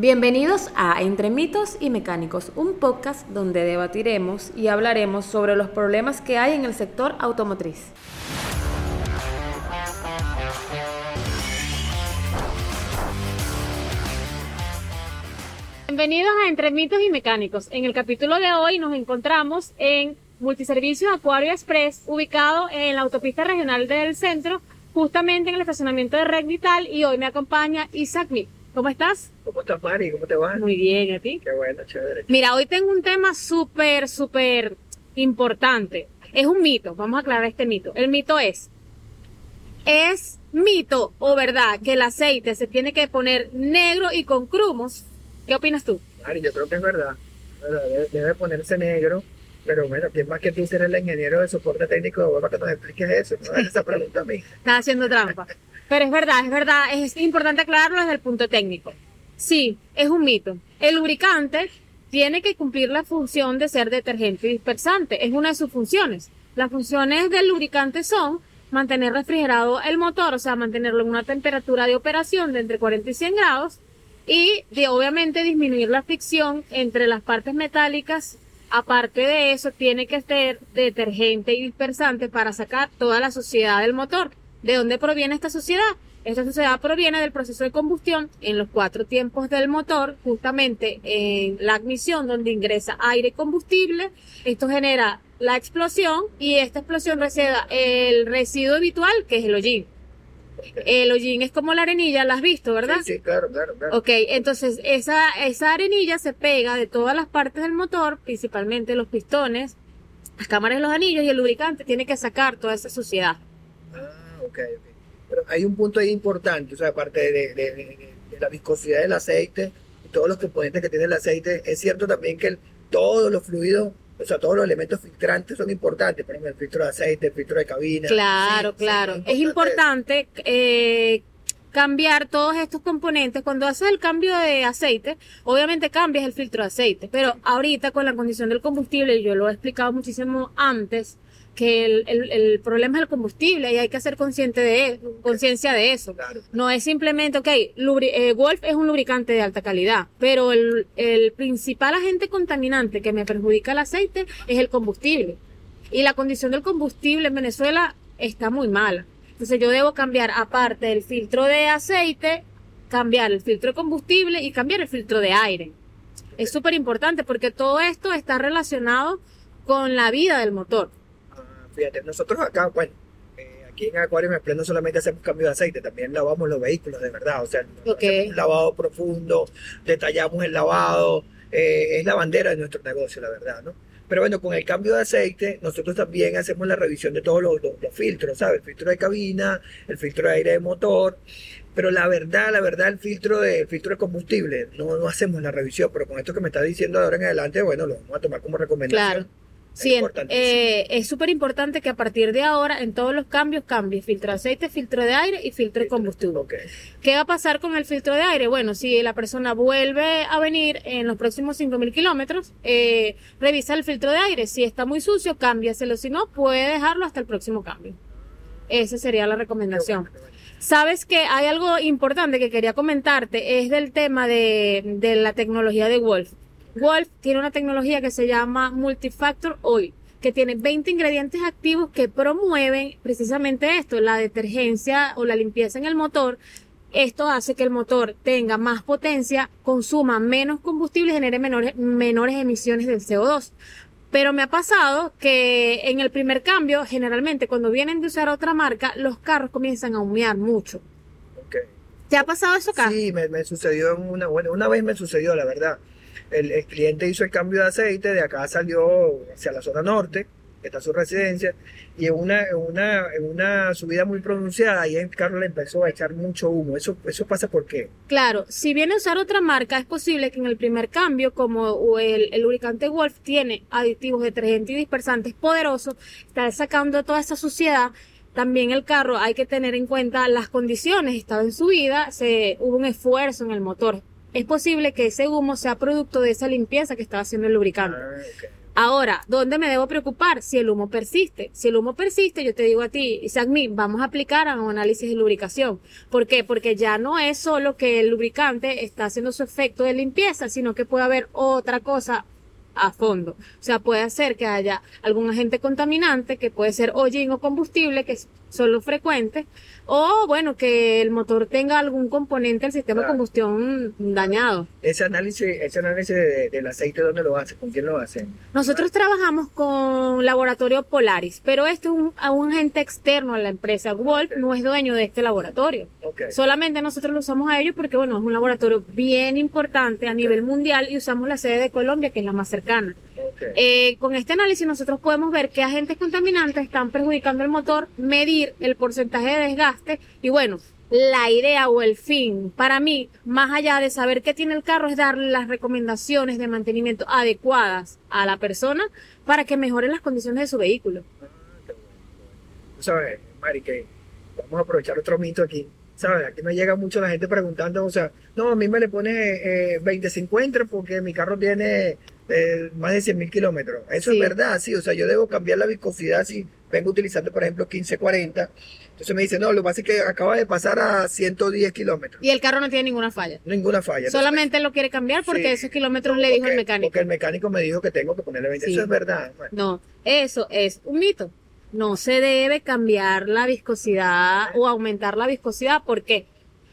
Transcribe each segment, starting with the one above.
Bienvenidos a Entre mitos y mecánicos, un podcast donde debatiremos y hablaremos sobre los problemas que hay en el sector automotriz. Bienvenidos a Entre mitos y mecánicos. En el capítulo de hoy nos encontramos en Multiservicios Acuario Express, ubicado en la autopista regional del centro, justamente en el estacionamiento de Red Vital, y hoy me acompaña Isaac Mick. ¿Cómo estás? ¿Cómo estás, Mari? ¿Cómo te va? Muy bien, ¿a ti? Qué bueno, chévere. Mira, hoy tengo un tema súper, súper importante. Es un mito, vamos a aclarar este mito. El mito es, ¿es mito o verdad que el aceite se tiene que poner negro y con crumos? ¿Qué opinas tú? Mari, yo creo que es verdad. debe ponerse negro, pero bueno, ¿quién más que tú ser el ingeniero de soporte técnico de para que nos expliques eso? No esa pregunta a mí. Estás haciendo trampa. Pero es verdad, es verdad, es importante aclararlo desde el punto técnico. Sí, es un mito. El lubricante tiene que cumplir la función de ser detergente y dispersante. Es una de sus funciones. Las funciones del lubricante son mantener refrigerado el motor, o sea, mantenerlo en una temperatura de operación de entre 40 y 100 grados y de obviamente disminuir la fricción entre las partes metálicas. Aparte de eso, tiene que ser detergente y dispersante para sacar toda la suciedad del motor. ¿De dónde proviene esta suciedad? Esta suciedad proviene del proceso de combustión en los cuatro tiempos del motor, justamente en la admisión donde ingresa aire y combustible. Esto genera la explosión y esta explosión receda el residuo habitual que es el hollín. El hollín es como la arenilla, la has visto, ¿verdad? Sí, sí, claro, claro, claro. Ok, entonces esa, esa arenilla se pega de todas las partes del motor, principalmente los pistones, las cámaras de los anillos y el lubricante tiene que sacar toda esa suciedad. Ah, ok, ok. Pero hay un punto ahí importante, o sea, aparte de, de- de- de- de la viscosidad del aceite y todos los componentes que tiene el aceite, es cierto también que el- todos los fluidos, o sea, todos los elementos filtrantes son importantes, por ejemplo, el filtro de aceite, el filtro de cabina. Claro, Sí, sí, claro. es importante eh, cambiar todos estos componentes. Cuando haces el cambio de aceite, obviamente cambias el filtro de aceite, pero ahorita con la condición del combustible, yo lo he explicado muchísimo antes, que el, el- el problema es el combustible y hay que hacer consciente de conciencia de eso. Claro. No es simplemente, ok, lubri- eh, Wolf es un lubricante de alta calidad, pero el, el principal agente contaminante que me perjudica el aceite es el combustible. Y la condición del combustible en Venezuela está muy mala. Entonces yo debo cambiar, aparte del filtro de aceite, cambiar el filtro de combustible y cambiar el filtro de aire. Es súper importante porque todo esto está relacionado con la vida del motor. Fíjate, nosotros acá, bueno, eh, aquí en Acuario Express no solamente hacemos cambio de aceite, también lavamos los vehículos de verdad, o sea, Ok. hacemos un lavado profundo, detallamos el lavado, eh, es la bandera de nuestro negocio, la verdad, ¿no? Pero bueno, con el cambio de aceite, nosotros también hacemos la revisión de todos los, los- los filtros, ¿sabes? El filtro de cabina, el filtro de aire de motor, pero la verdad, la verdad, el filtro de, el filtro de combustible, no, no hacemos la revisión, pero con esto que me estás diciendo de ahora en adelante, bueno, lo vamos a tomar como recomendación. Claro. Sí, eh, es súper importante que a partir de ahora en todos los cambios cambies filtro de aceite, filtro de aire y filtro de combustible. ¿Qué va a pasar con el filtro de aire? Bueno, si la persona vuelve a venir en los próximos 5.000 kilómetros, eh, revisa el filtro de aire. Si está muy sucio, cámbiaselo. Si no, puede dejarlo hasta el próximo cambio. Esa sería la recomendación. Sabes que hay algo importante que quería comentarte, es del tema de, de la tecnología de Wolf. Wolf tiene una tecnología que se llama Multifactor Oil, que tiene 20 ingredientes activos que promueven precisamente esto, la detergencia o la limpieza en el motor. Esto hace que el motor tenga más potencia, consuma menos combustible y genere menores, menores emisiones del CO2. Pero me ha pasado que en el primer cambio, generalmente cuando vienen de usar otra marca, los carros comienzan a humear mucho. ¿Te ha pasado eso acá? Sí, me, me sucedió en una, bueno, una vez me sucedió, la verdad. El, cliente hizo el cambio de aceite, de acá salió hacia la zona norte, que está su residencia, y en una, en una, en una subida muy pronunciada, ahí el carro le empezó a echar mucho humo. Eso, eso pasa por qué? Claro, si viene a usar otra marca, es posible que en el primer cambio, como el, el lubricante Wolf tiene aditivos detergentes y dispersantes poderosos, está sacando toda esa suciedad. También el carro hay que tener en cuenta las condiciones, estaba en subida, se, hubo un esfuerzo en el motor. Es posible que ese humo sea producto de esa limpieza que estaba haciendo el lubricante. Ah. Ahora, ¿dónde me debo preocupar? Si el humo persiste. Si el humo persiste, yo te digo a ti, Isaac, vamos a aplicar a un análisis de lubricación. ¿Por qué? Porque ya no es solo que el lubricante está haciendo su efecto de limpieza, sino que puede haber otra cosa a fondo. O sea, puede ser que haya algún agente contaminante, que puede ser hollín o combustible, que son los frecuentes, o bueno, que el motor tenga algún componente del sistema de combustión dañado. Ese análisis, ese análisis del aceite, ¿dónde lo hace? ¿Con quién lo hacen? Nosotros trabajamos con Laboratorio Polaris, pero este es un, un agente externo a la empresa. Wolf no es dueño de este laboratorio. Solamente nosotros lo usamos a ellos porque, bueno, es un laboratorio bien importante a nivel mundial y usamos la sede de Colombia, que es la más cercana. Eh, con este análisis nosotros podemos ver qué agentes contaminantes están perjudicando el motor, medir el porcentaje de desgaste y bueno, la idea o el fin para mí, más allá de saber qué tiene el carro, es darle las recomendaciones de mantenimiento adecuadas a la persona para que mejore las condiciones de su vehículo. ¿Sabes, Mari, que vamos a aprovechar otro mito aquí? ¿Sabes? Aquí me llega mucho la gente preguntando, o sea, no, a mí me le pone eh, 20-50 porque mi carro tiene más de 100 mil kilómetros. Eso es verdad, sí. O sea, yo debo cambiar la viscosidad si vengo utilizando, por ejemplo, 1540. Entonces me dice, no, lo que pasa es que acaba de pasar a 110 kilómetros. Y el carro no tiene ninguna falla. Ninguna falla. Solamente lo quiere cambiar porque esos kilómetros le dijo el mecánico. Porque el mecánico me dijo que tengo que ponerle 20. Eso es verdad. No, eso es un mito. No se debe cambiar la viscosidad o aumentar la viscosidad. ¿Por qué?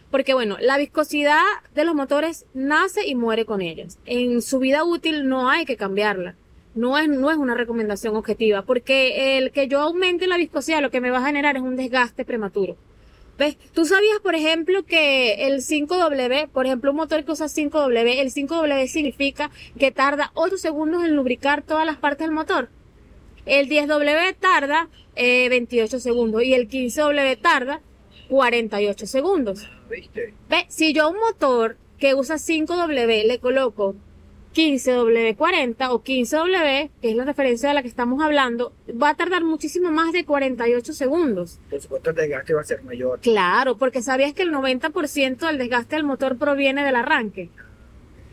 Porque bueno, la viscosidad de los motores nace y muere con ellas. En su vida útil no hay que cambiarla. No es, no es una recomendación objetiva, porque el que yo aumente la viscosidad lo que me va a generar es un desgaste prematuro. ¿Ves? Tú sabías, por ejemplo, que el 5W, por ejemplo, un motor que usa 5W, el 5W significa que tarda 8 segundos en lubricar todas las partes del motor. El 10W tarda 28 eh, segundos y el 15W tarda 48 segundos. ¿Viste? Ve, si yo a un motor que usa 5W le coloco 15W40 o 15W, que es la referencia de la que estamos hablando, va a tardar muchísimo más de 48 segundos. Por supuesto el desgaste va a ser mayor. Claro, porque sabías que el 90% del desgaste del motor proviene del arranque.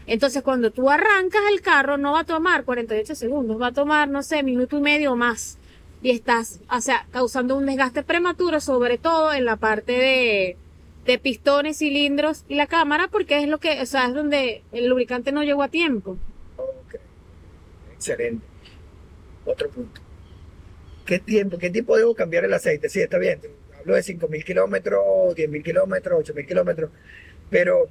Entonces cuando tú arrancas el carro no va a tomar 48 segundos, va a tomar, no sé, minuto y medio o más. Y estás, o sea, causando un desgaste prematuro, sobre todo en la parte de, pistones, cilindros y la cámara, porque es lo que, o sea, es donde el lubricante no llegó a tiempo. Ok. Excelente. Otro punto. ¿Qué tiempo, qué tiempo debo cambiar el aceite? Sí, está bien. Hablo de 5.000 kilómetros, 10.000 kilómetros, 8.000 kilómetros. Pero,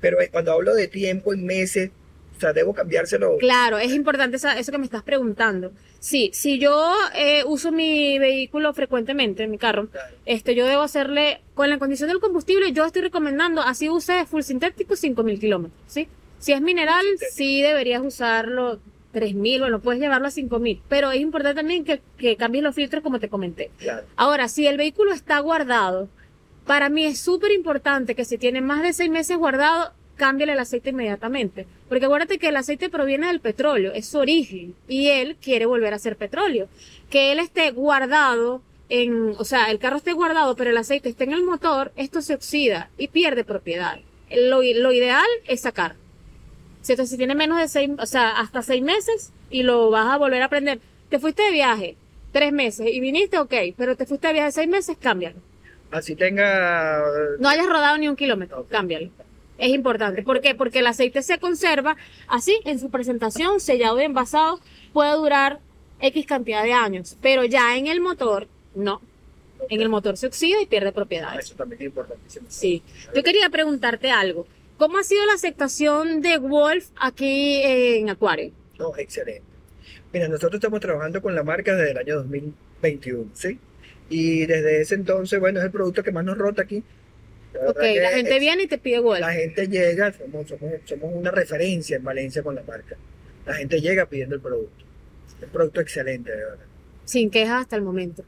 pero cuando hablo de tiempo en meses, o sea, debo cambiárselo. Claro, es importante eso que me estás preguntando. Sí, si yo eh, uso mi vehículo frecuentemente, mi carro, este, yo debo hacerle, con la condición del combustible, yo estoy recomendando, así use full sintético 5000 kilómetros, ¿sí? Si es mineral, sí deberías usarlo 3000, bueno, puedes llevarlo a 5000, pero es importante también que, que cambies los filtros como te comenté. Ahora, si el vehículo está guardado, para mí es súper importante que si tiene más de seis meses guardado, cámbiale el aceite inmediatamente. Porque acuérdate que el aceite proviene del petróleo, es su origen, y él quiere volver a ser petróleo. Que él esté guardado en, o sea, el carro esté guardado, pero el aceite esté en el motor, esto se oxida y pierde propiedad. Lo, lo ideal es sacar. Si si tiene menos de seis, o sea, hasta seis meses y lo vas a volver a prender. Te fuiste de viaje tres meses y viniste, ok, pero te fuiste de viaje seis meses, cámbialo. Así tenga... No hayas rodado ni un kilómetro, cámbialo es importante. ¿Por qué? Porque el aceite se conserva así en su presentación, sellado y envasado, puede durar X cantidad de años, pero ya en el motor, no. En el motor se oxida y pierde propiedades. Eso también es importantísimo. Sí. Yo quería preguntarte algo. ¿Cómo ha sido la aceptación de Wolf aquí en Acuario? No, excelente. Mira, nosotros estamos trabajando con la marca desde el año 2021, ¿sí? Y desde ese entonces, bueno, es el producto que más nos rota aquí Ok, la gente viene y te pide Wolf. La gente llega, somos, somos, una referencia en Valencia con la marca. La gente llega pidiendo el producto. El producto excelente, de verdad. Sin quejas hasta el momento.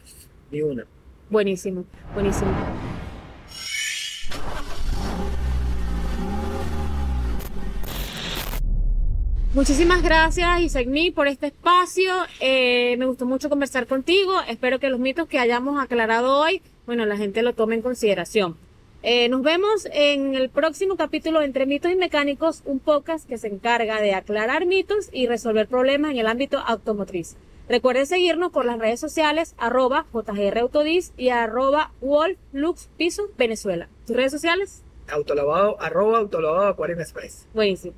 Ni una. Buenísimo, buenísimo. Muchísimas gracias, Isegni, por este espacio. Eh, me gustó mucho conversar contigo. Espero que los mitos que hayamos aclarado hoy, bueno, la gente lo tome en consideración. Eh, nos vemos en el próximo capítulo Entre Mitos y Mecánicos, un podcast que se encarga de aclarar mitos y resolver problemas en el ámbito automotriz. Recuerden seguirnos por las redes sociales, arroba jgrautodiz y arroba wolfluxpiso Venezuela. ¿Tus redes sociales? Autolavado, arroba autolavado Aquarium Express. Buenísimo.